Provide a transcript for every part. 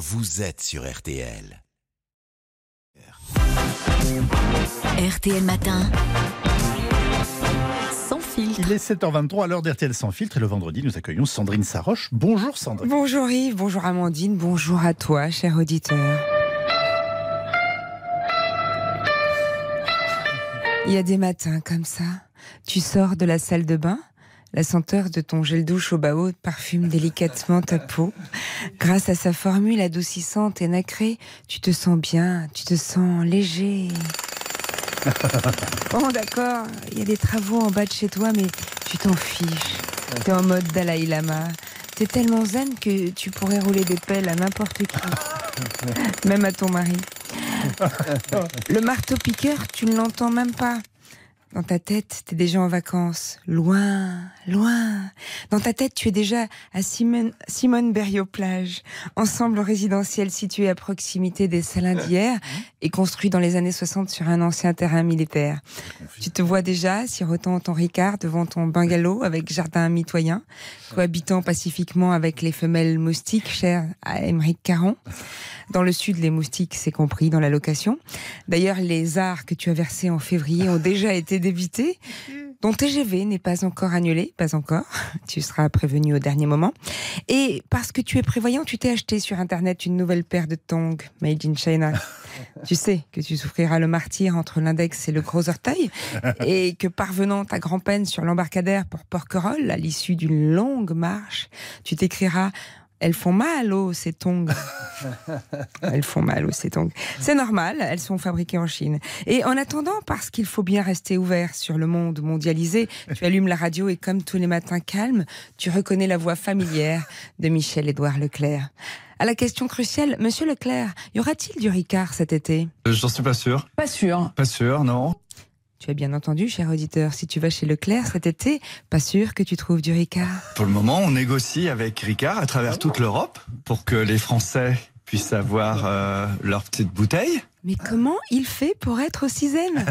vous êtes sur RTL. RTL Matin. Sans filtre. Il est 7h23 à l'heure d'RTL sans filtre et le vendredi nous accueillons Sandrine Saroche. Bonjour Sandrine. Bonjour Yves, bonjour Amandine, bonjour à toi, cher auditeur. Il y a des matins comme ça, tu sors de la salle de bain, la senteur de ton gel douche au bas haut parfume délicatement ta peau. Grâce à sa formule adoucissante et nacrée, tu te sens bien, tu te sens léger. Bon, d'accord, il y a des travaux en bas de chez toi, mais tu t'en fiches. T'es en mode Dalai Lama. T'es tellement zen que tu pourrais rouler des pelles à n'importe qui, même à ton mari. Le marteau-piqueur, tu ne l'entends même pas. Dans ta tête, t'es déjà en vacances, loin, loin. Dans ta tête, tu es déjà à Simone, Simone Berriot plage, ensemble résidentiel situé à proximité des salins d'hier et construit dans les années 60 sur un ancien terrain militaire. Tu te vois déjà sirotant ton Ricard devant ton bungalow avec jardin mitoyen, cohabitant pacifiquement avec les femelles moustiques chères à Émeric Caron. Dans le sud, les moustiques, c'est compris dans la location. D'ailleurs, les arts que tu as versés en février ont déjà été débités. Ton TGV n'est pas encore annulé, pas encore. Tu seras prévenu au dernier moment. Et parce que tu es prévoyant, tu t'es acheté sur Internet une nouvelle paire de tongs made in China. Tu sais que tu souffriras le martyr entre l'index et le gros orteil et que parvenant à grand-peine sur l'embarcadère pour Porquerolles, à l'issue d'une longue marche, tu t'écriras elles font mal, oh, ces tongs. elles font mal, oh, ces tongs. C'est normal, elles sont fabriquées en Chine. Et en attendant, parce qu'il faut bien rester ouvert sur le monde mondialisé, tu allumes la radio et comme tous les matins calmes, tu reconnais la voix familière de Michel-Édouard Leclerc. À la question cruciale, Monsieur Leclerc, y aura-t-il du Ricard cet été? Euh, J'en suis pas sûr. Pas sûr. Pas sûr, non. Tu as bien entendu, cher auditeur, si tu vas chez Leclerc cet été, pas sûr que tu trouves du Ricard. Pour le moment, on négocie avec Ricard à travers toute l'Europe pour que les Français puissent avoir euh, leur petite bouteille. Mais comment il fait pour être aussi zen?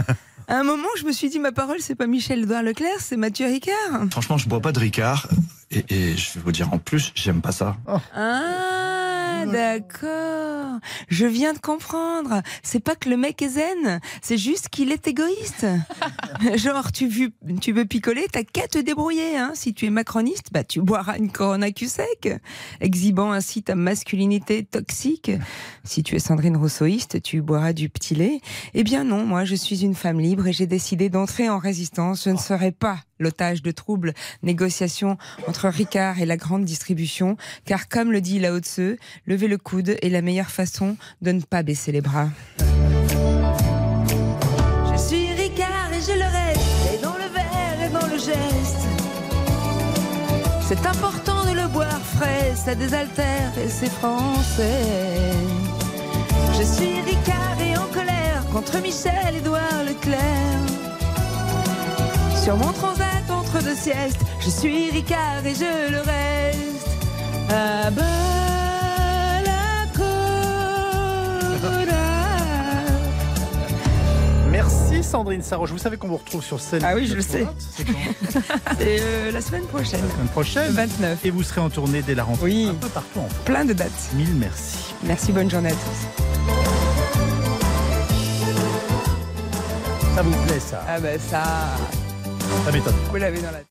À un moment, je me suis dit, ma parole, c'est pas Michel Edouard Leclerc, c'est Mathieu Ricard. Franchement, je bois pas de Ricard. Et, et je vais vous dire en plus, j'aime pas ça. Ah, d'accord. Je viens de comprendre. C'est pas que le mec est zen, c'est juste qu'il est égoïste. Genre, tu veux, tu veux picoler, t'as qu'à te débrouiller. Hein. Si tu es macroniste, bah, tu boiras une Corona cul sec, exhibant ainsi ta masculinité toxique. Si tu es Sandrine Rousseauiste, tu boiras du petit lait. Eh bien non, moi, je suis une femme libre et j'ai décidé d'entrer en résistance. Je ne serai pas l'otage de troubles négociations entre Ricard et la grande distribution, car comme le dit Lao Tse, lever le coude est la meilleure façon de ne pas baisser les bras. Je suis Ricard et je le reste, et dans le verre et dans le geste. C'est important de le boire frais, ça désaltère et c'est français. Je suis Ricard et en colère contre Michel Édouard Leclerc. Sur mon transat entre deux siestes, je suis Ricard et je le reste. À. Merci Sandrine Saroche. Vous savez qu'on vous retrouve sur scène. Ah oui, je le sais. C'est quand C'est euh, la semaine prochaine, La semaine prochaine. le 29. Et vous serez en tournée dès la rentrée. Oui. Un peu partout en France. Plein de dates. Mille merci. Merci, bonne journée à tous. Ça vous plaît ça Ah ben ça, Ça m'étonne. vous l'avez dans la.